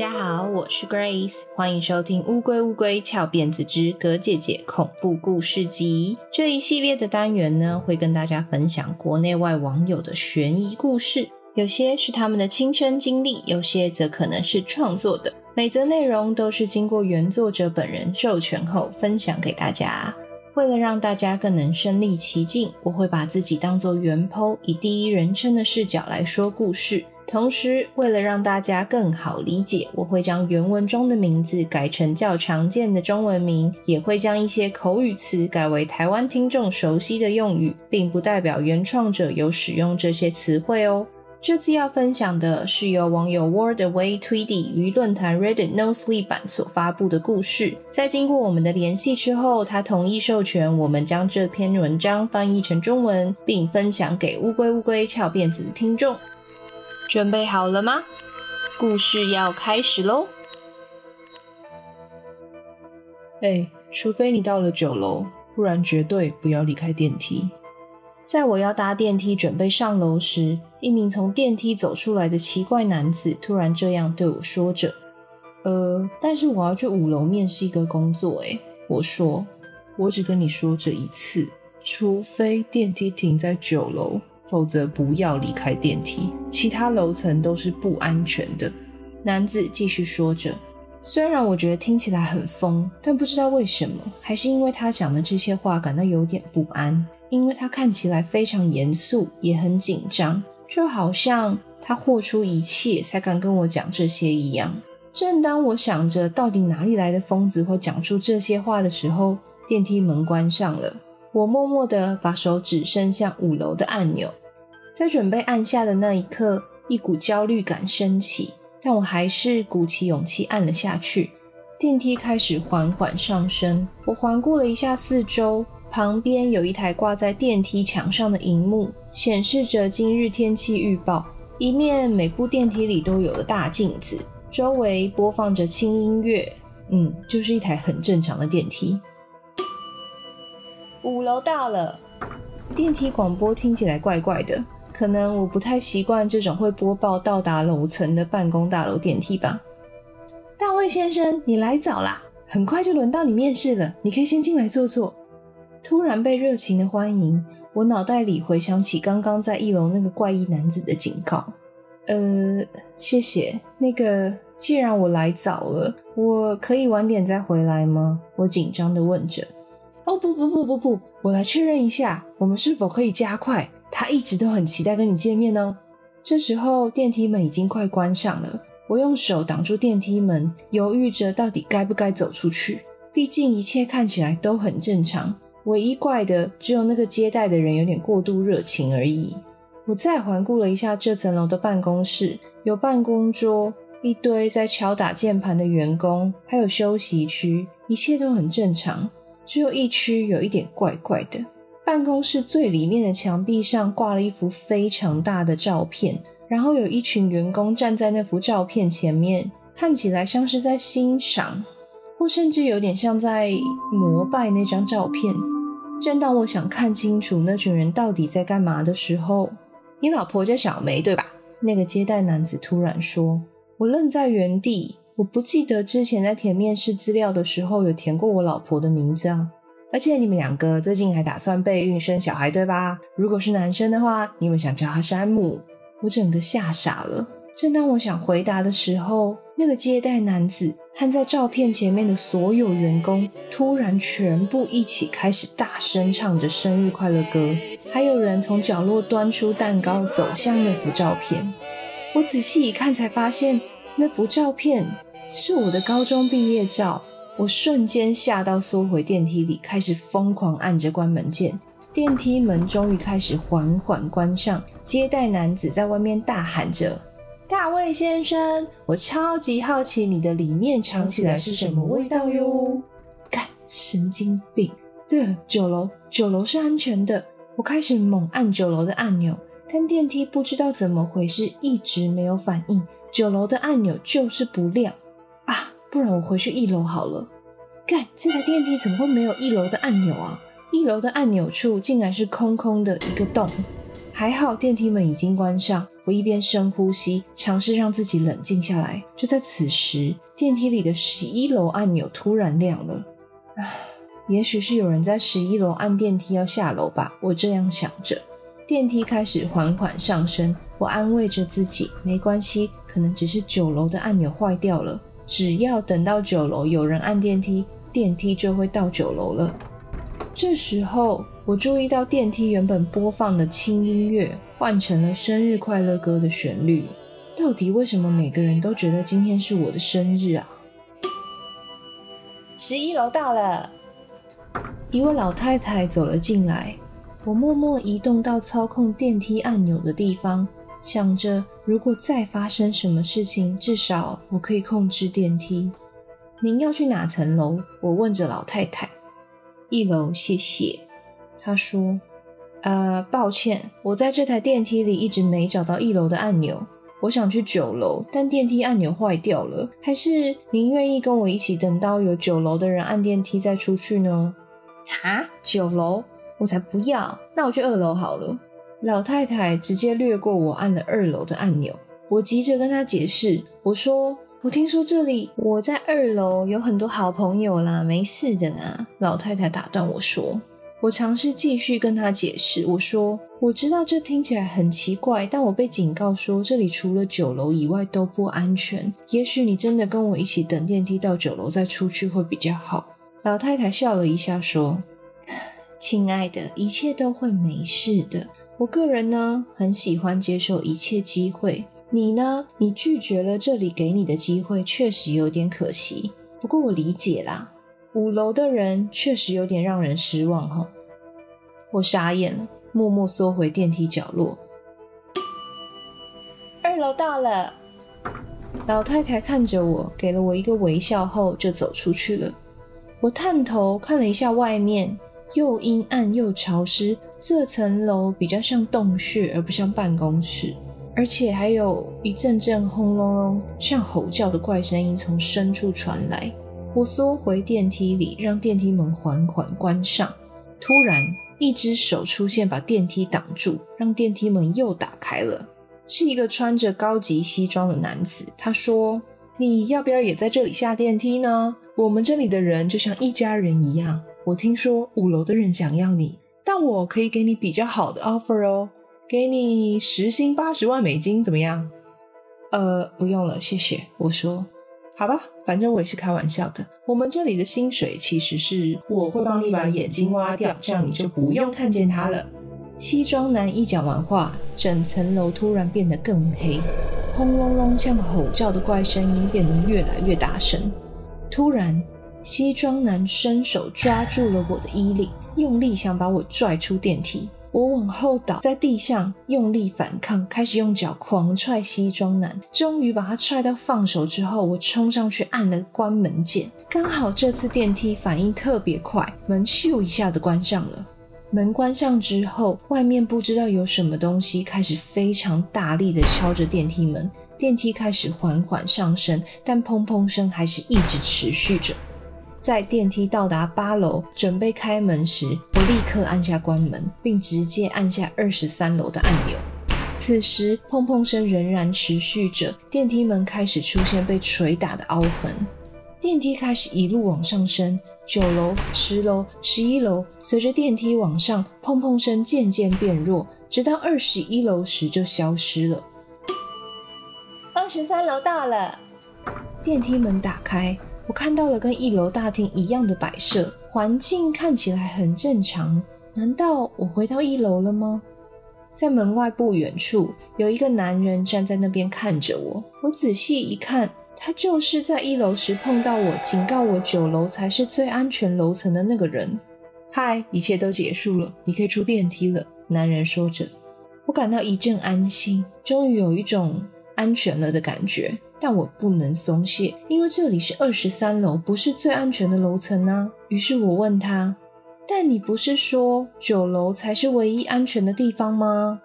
大家好，我是 Grace，欢迎收听《乌龟乌龟翘辫子之葛姐姐恐怖故事集》这一系列的单元呢，会跟大家分享国内外网友的悬疑故事，有些是他们的亲身经历，有些则可能是创作的。每则内容都是经过原作者本人授权后分享给大家。为了让大家更能身临其境，我会把自己当作原剖以第一人称的视角来说故事。同时，为了让大家更好理解，我会将原文中的名字改成较常见的中文名，也会将一些口语词改为台湾听众熟悉的用语，并不代表原创者有使用这些词汇哦。这次要分享的是由网友 Wordaway Tweedy 于论坛 Reddit No Sleep 版所发布的故事。在经过我们的联系之后，他同意授权我们将这篇文章翻译成中文，并分享给乌龟乌龟翘辫子的听众。准备好了吗？故事要开始喽！哎，除非你到了九楼，不然绝对不要离开电梯。在我要搭电梯准备上楼时，一名从电梯走出来的奇怪男子突然这样对我说着：“呃，但是我要去五楼面试一个工作。”哎，我说：“我只跟你说这一次，除非电梯停在九楼。”否则不要离开电梯，其他楼层都是不安全的。男子继续说着，虽然我觉得听起来很疯，但不知道为什么，还是因为他讲的这些话感到有点不安，因为他看起来非常严肃，也很紧张，就好像他豁出一切才敢跟我讲这些一样。正当我想着到底哪里来的疯子会讲出这些话的时候，电梯门关上了。我默默地把手指伸向五楼的按钮。在准备按下的那一刻，一股焦虑感升起，但我还是鼓起勇气按了下去。电梯开始缓缓上升，我环顾了一下四周，旁边有一台挂在电梯墙上的荧幕，显示着今日天气预报，一面每部电梯里都有的大镜子，周围播放着轻音乐。嗯，就是一台很正常的电梯。五楼到了，电梯广播听起来怪怪的。可能我不太习惯这种会播报到达楼层的办公大楼电梯吧。大卫先生，你来早啦，很快就轮到你面试了，你可以先进来坐坐。突然被热情的欢迎，我脑袋里回想起刚刚在一楼那个怪异男子的警告。呃，谢谢。那个，既然我来早了，我可以晚点再回来吗？我紧张的问着。哦，不不不不不，我来确认一下，我们是否可以加快？他一直都很期待跟你见面哦。这时候电梯门已经快关上了，我用手挡住电梯门，犹豫着到底该不该走出去。毕竟一切看起来都很正常，唯一怪的只有那个接待的人有点过度热情而已。我再环顾了一下这层楼的办公室，有办公桌，一堆在敲打键盘的员工，还有休息区，一切都很正常，只有一区有一点怪怪的。办公室最里面的墙壁上挂了一幅非常大的照片，然后有一群员工站在那幅照片前面，看起来像是在欣赏，或甚至有点像在膜拜那张照片。正当我想看清楚那群人到底在干嘛的时候，你老婆叫小梅对吧？那个接待男子突然说。我愣在原地，我不记得之前在填面试资料的时候有填过我老婆的名字啊。而且你们两个最近还打算备孕生小孩，对吧？如果是男生的话，你们想叫他山姆？我整个吓傻了。正当我想回答的时候，那个接待男子和在照片前面的所有员工突然全部一起开始大声唱着生日快乐歌，还有人从角落端出蛋糕走向那幅照片。我仔细一看，才发现那幅照片是我的高中毕业照。我瞬间吓到，缩回电梯里，开始疯狂按着关门键。电梯门终于开始缓缓关上，接待男子在外面大喊着：“大卫先生，我超级好奇你的里面尝起来是什么味道哟！”干，神经病！对了，九楼，九楼是安全的。我开始猛按九楼的按钮，但电梯不知道怎么回事，一直没有反应。九楼的按钮就是不亮啊。不然我回去一楼好了。干，这台电梯怎么会没有一楼的按钮啊？一楼的按钮处竟然是空空的一个洞。还好电梯门已经关上，我一边深呼吸，尝试让自己冷静下来。就在此时，电梯里的十一楼按钮突然亮了。啊，也许是有人在十一楼按电梯要下楼吧，我这样想着。电梯开始缓缓上升，我安慰着自己，没关系，可能只是九楼的按钮坏掉了。只要等到九楼有人按电梯，电梯就会到九楼了。这时候，我注意到电梯原本播放的轻音乐换成了生日快乐歌的旋律。到底为什么每个人都觉得今天是我的生日啊？十一楼到了，一位老太太走了进来。我默默移动到操控电梯按钮的地方，想着如果再发生什么事情，至少我可以控制电梯。您要去哪层楼？我问着老太太。一楼，谢谢。她说：“呃，抱歉，我在这台电梯里一直没找到一楼的按钮。我想去九楼，但电梯按钮坏掉了。还是您愿意跟我一起等到有九楼的人按电梯再出去呢？”啊，九楼？我才不要！那我去二楼好了。老太太直接略过我，按了二楼的按钮。我急着跟她解释，我说：“我听说这里我在二楼有很多好朋友啦，没事的啦。”老太太打断我说：“我尝试继续跟她解释，我说我知道这听起来很奇怪，但我被警告说这里除了九楼以外都不安全。也许你真的跟我一起等电梯到九楼再出去会比较好。”老太太笑了一下说。亲爱的，一切都会没事的。我个人呢，很喜欢接受一切机会。你呢？你拒绝了这里给你的机会，确实有点可惜。不过我理解啦。五楼的人确实有点让人失望哈。我傻眼了，默默缩回电梯角落。二楼到了。老太太看着我，给了我一个微笑后就走出去了。我探头看了一下外面。又阴暗又潮湿，这层楼比较像洞穴，而不像办公室。而且还有一阵阵轰隆隆、像吼叫的怪声音从深处传来。我缩回电梯里，让电梯门缓缓关上。突然，一只手出现，把电梯挡住，让电梯门又打开了。是一个穿着高级西装的男子。他说：“你要不要也在这里下电梯呢？我们这里的人就像一家人一样。”我听说五楼的人想要你，但我可以给你比较好的 offer 哦，给你时薪八十万美金，怎么样？呃，不用了，谢谢。我说，好吧，反正我也是开玩笑的。我们这里的薪水其实是我会帮你把眼睛挖掉，这样你就不用看见他了。西装男一讲完话，整层楼突然变得更黑，轰隆隆像吼叫的怪声音变得越来越大声，突然。西装男伸手抓住了我的衣领，用力想把我拽出电梯。我往后倒在地上，用力反抗，开始用脚狂踹西装男。终于把他踹到放手之后，我冲上去按了关门键。刚好这次电梯反应特别快，门咻一下的关上了。门关上之后，外面不知道有什么东西开始非常大力的敲着电梯门。电梯开始缓缓上升，但砰砰声还是一直持续着。在电梯到达八楼，准备开门时，我立刻按下关门，并直接按下二十三楼的按钮。此时，砰砰声仍然持续着，电梯门开始出现被捶打的凹痕。电梯开始一路往上升，九楼、十楼、十一楼，随着电梯往上，砰砰声渐渐变弱，直到二十一楼时就消失了。二十三楼到了，电梯门打开。我看到了跟一楼大厅一样的摆设，环境看起来很正常。难道我回到一楼了吗？在门外不远处，有一个男人站在那边看着我。我仔细一看，他就是在一楼时碰到我，警告我九楼才是最安全楼层的那个人。嗨，一切都结束了，你可以出电梯了。男人说着，我感到一阵安心，终于有一种安全了的感觉。但我不能松懈，因为这里是二十三楼，不是最安全的楼层啊。于是我问他：“但你不是说九楼才是唯一安全的地方吗？”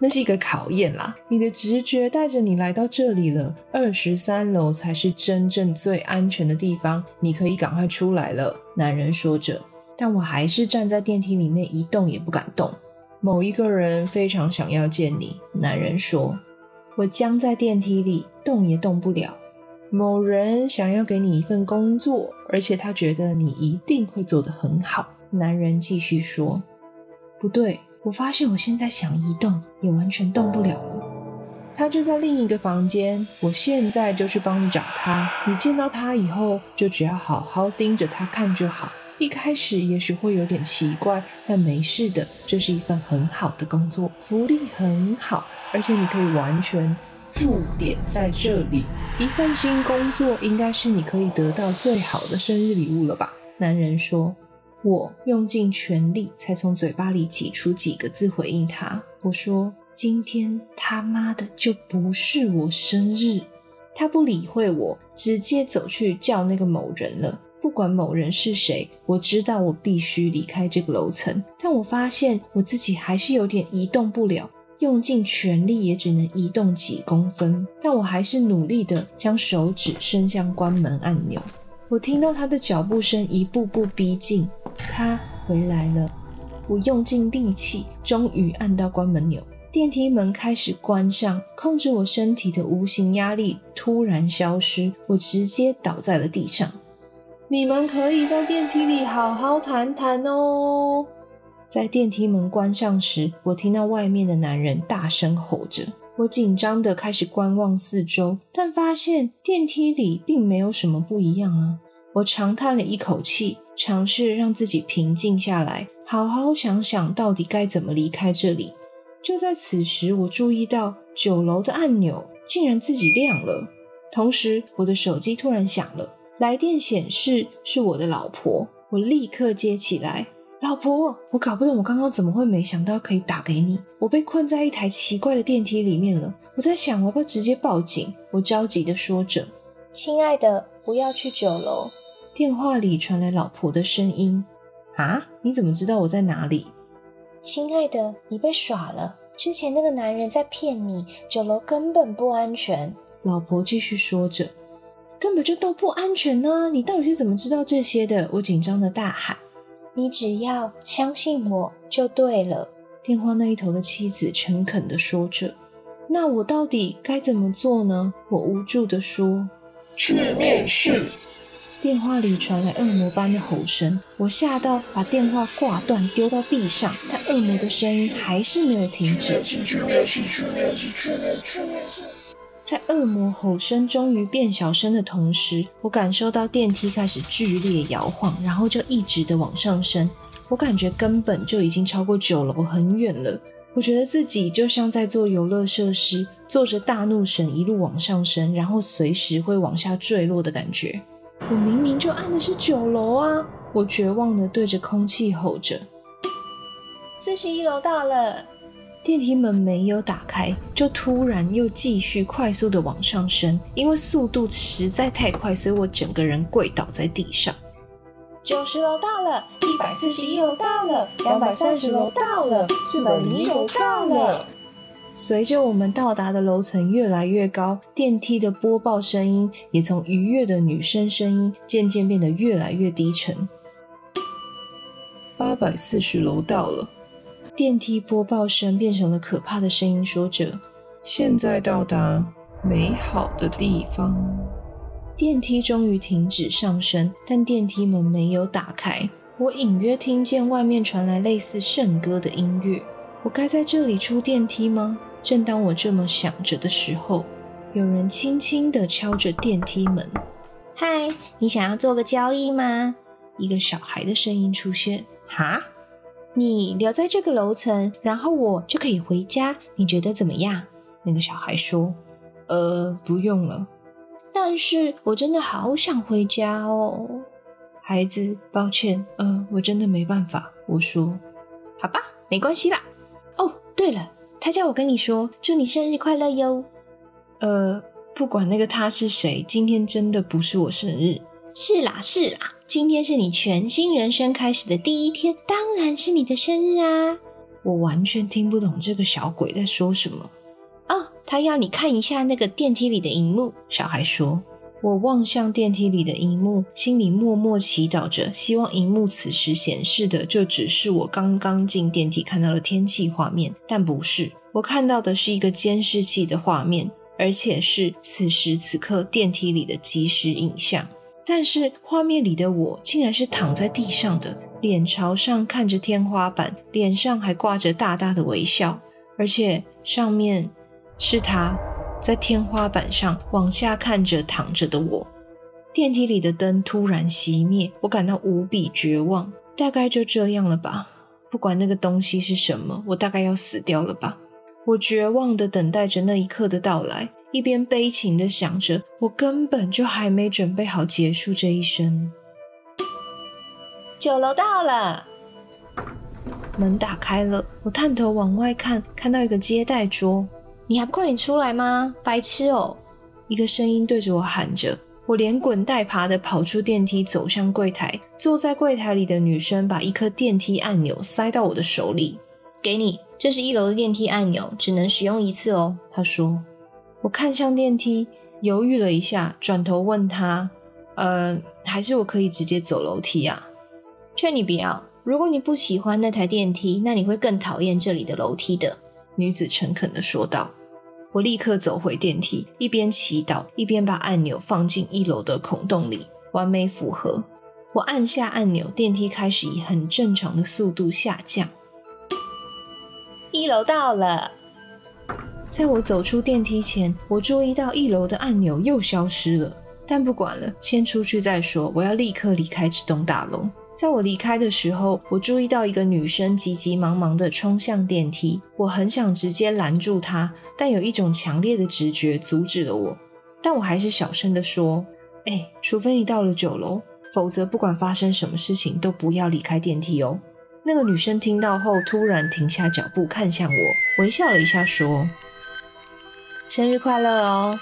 那是一个考验啦。你的直觉带着你来到这里了，二十三楼才是真正最安全的地方。你可以赶快出来了。”男人说着，但我还是站在电梯里面一动也不敢动。某一个人非常想要见你，男人说。我僵在电梯里，动也动不了。某人想要给你一份工作，而且他觉得你一定会做得很好。男人继续说：“不对，我发现我现在想移动，也完全动不了了。他就在另一个房间，我现在就去帮你找他。你见到他以后，就只要好好盯着他看就好。一开始也许会有点奇怪，但没事的。这是一份很好的工作，福利很好，而且你可以完全。”驻点在这里，一份新工作应该是你可以得到最好的生日礼物了吧？男人说。我用尽全力才从嘴巴里挤出几个字回应他。我说：“今天他妈的就不是我生日。”他不理会我，直接走去叫那个某人了。不管某人是谁，我知道我必须离开这个楼层，但我发现我自己还是有点移动不了。用尽全力也只能移动几公分，但我还是努力地将手指伸向关门按钮。我听到他的脚步声一步步逼近，他回来了。我用尽力气，终于按到关门钮。电梯门开始关上，控制我身体的无形压力突然消失，我直接倒在了地上。你们可以在电梯里好好谈谈哦。在电梯门关上时，我听到外面的男人大声吼着。我紧张的开始观望四周，但发现电梯里并没有什么不一样啊！我长叹了一口气，尝试让自己平静下来，好好想想到底该怎么离开这里。就在此时，我注意到九楼的按钮竟然自己亮了，同时我的手机突然响了，来电显示是我的老婆，我立刻接起来。老婆，我搞不懂，我刚刚怎么会没想到可以打给你？我被困在一台奇怪的电梯里面了。我在想，我要不要直接报警？我着急的说着。亲爱的，不要去九楼。电话里传来老婆的声音。啊？你怎么知道我在哪里？亲爱的，你被耍了。之前那个男人在骗你，九楼根本不安全。老婆继续说着。根本就都不安全呢。你到底是怎么知道这些的？我紧张的大喊。你只要相信我就对了。电话那一头的妻子诚恳地说着。那我到底该怎么做呢？我无助地说。去面试。电话里传来恶魔般的吼声，我吓到把电话挂断，丢到地上。但恶魔的声音还是没有停止。在恶魔吼声终于变小声的同时，我感受到电梯开始剧烈摇晃，然后就一直的往上升。我感觉根本就已经超过九楼很远了。我觉得自己就像在做游乐设施，坐着大怒神一路往上升，然后随时会往下坠落的感觉。我明明就按的是九楼啊！我绝望的对着空气吼着：“四十一楼到了。”电梯门没有打开，就突然又继续快速的往上升。因为速度实在太快，所以我整个人跪倒在地上。九十楼到了，一百四十一楼到了，两百三十楼到了，四百零一楼到了。随着我们到达的楼层越来越高，电梯的播报声音也从愉悦的女生声音渐渐变得越来越低沉。八百四十楼到了。电梯播报声变成了可怕的声音，说着：“现在到达美好的地方。”电梯终于停止上升，但电梯门没有打开。我隐约听见外面传来类似圣歌的音乐。我该在这里出电梯吗？正当我这么想着的时候，有人轻轻地敲着电梯门。“嗨，你想要做个交易吗？”一个小孩的声音出现。“哈？”你留在这个楼层，然后我就可以回家。你觉得怎么样？那个小孩说：“呃，不用了。”但是我真的好想回家哦。孩子，抱歉，呃，我真的没办法。我说：“好吧，没关系啦。”哦，对了，他叫我跟你说，祝你生日快乐哟。呃，不管那个他是谁，今天真的不是我生日。是啦，是啦。今天是你全新人生开始的第一天，当然是你的生日啊！我完全听不懂这个小鬼在说什么。哦，他要你看一下那个电梯里的荧幕。小孩说。我望向电梯里的荧幕，心里默默祈祷着，希望荧幕此时显示的就只是我刚刚进电梯看到的天气画面，但不是。我看到的是一个监视器的画面，而且是此时此刻电梯里的即时影像。但是画面里的我竟然是躺在地上的，脸朝上看着天花板，脸上还挂着大大的微笑，而且上面是他在天花板上往下看着躺着的我。电梯里的灯突然熄灭，我感到无比绝望。大概就这样了吧，不管那个东西是什么，我大概要死掉了吧。我绝望地等待着那一刻的到来。一边悲情的想着，我根本就还没准备好结束这一生。九楼到了，门打开了，我探头往外看，看到一个接待桌。你还不快点出来吗？白痴哦！一个声音对着我喊着。我连滚带爬的跑出电梯，走向柜台。坐在柜台里的女生把一颗电梯按钮塞到我的手里，给你，这是一楼的电梯按钮，只能使用一次哦。她说。我看向电梯，犹豫了一下，转头问她：“呃，还是我可以直接走楼梯啊？”劝你不要，如果你不喜欢那台电梯，那你会更讨厌这里的楼梯的。”女子诚恳地说道。我立刻走回电梯，一边祈祷，一边把按钮放进一楼的孔洞里，完美符合。我按下按钮，电梯开始以很正常的速度下降。一楼到了。在我走出电梯前，我注意到一楼的按钮又消失了。但不管了，先出去再说。我要立刻离开这栋大楼。在我离开的时候，我注意到一个女生急急忙忙地冲向电梯。我很想直接拦住她，但有一种强烈的直觉阻止了我。但我还是小声地说：“哎，除非你到了九楼，否则不管发生什么事情，都不要离开电梯哦。”那个女生听到后，突然停下脚步，看向我，微笑了一下，说。生日快乐哦！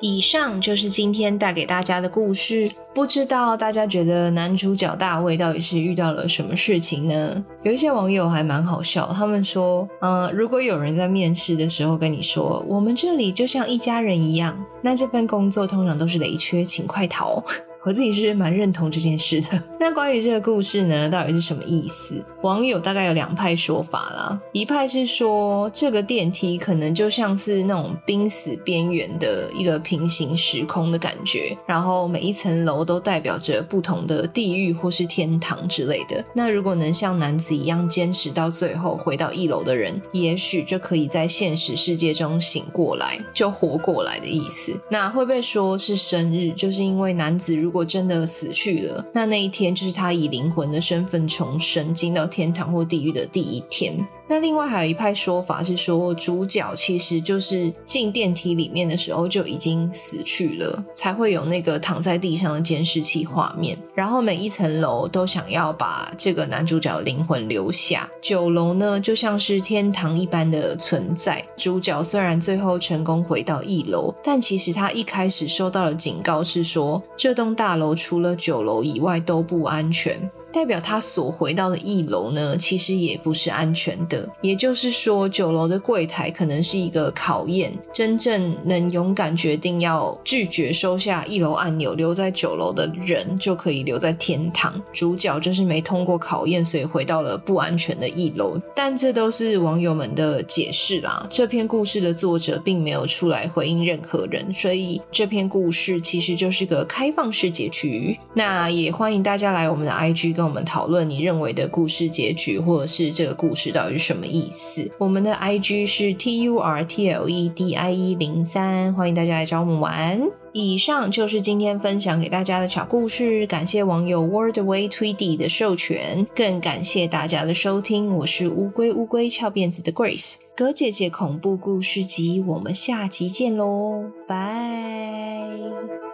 以上就是今天带给大家的故事。不知道大家觉得男主角大卫到底是遇到了什么事情呢？有一些网友还蛮好笑，他们说：“嗯、如果有人在面试的时候跟你说，我们这里就像一家人一样，那这份工作通常都是雷缺，请快逃。”我自己是蛮认同这件事的。那关于这个故事呢，到底是什么意思？网友大概有两派说法啦。一派是说，这个电梯可能就像是那种濒死边缘的一个平行时空的感觉，然后每一层楼都代表着不同的地狱或是天堂之类的。那如果能像男子一样坚持到最后，回到一楼的人，也许就可以在现实世界中醒过来，就活过来的意思。那会被说是生日，就是因为男子如如果真的死去了，那那一天就是他以灵魂的身份重生，进到天堂或地狱的第一天。那另外还有一派说法是说，主角其实就是进电梯里面的时候就已经死去了，才会有那个躺在地上的监视器画面。然后每一层楼都想要把这个男主角的灵魂留下。九楼呢，就像是天堂一般的存在。主角虽然最后成功回到一楼，但其实他一开始收到的警告是说，这栋大楼除了九楼以外都不安全。代表他所回到的一楼呢，其实也不是安全的。也就是说，九楼的柜台可能是一个考验，真正能勇敢决定要拒绝收下一楼按钮，留在九楼的人，就可以留在天堂。主角就是没通过考验，所以回到了不安全的一楼。但这都是网友们的解释啦。这篇故事的作者并没有出来回应任何人，所以这篇故事其实就是个开放式结局。那也欢迎大家来我们的 IG 跟跟我们讨论你认为的故事结局，或者是这个故事到底是什么意思？我们的 IG 是 T U R T L E D I E 零三，欢迎大家来找我们玩。以上就是今天分享给大家的小故事，感谢网友 Wordway Tweedy 的授权，更感谢大家的收听。我是乌龟乌龟翘辫子的 Grace，葛姐姐恐怖故事集，我们下集见喽，拜。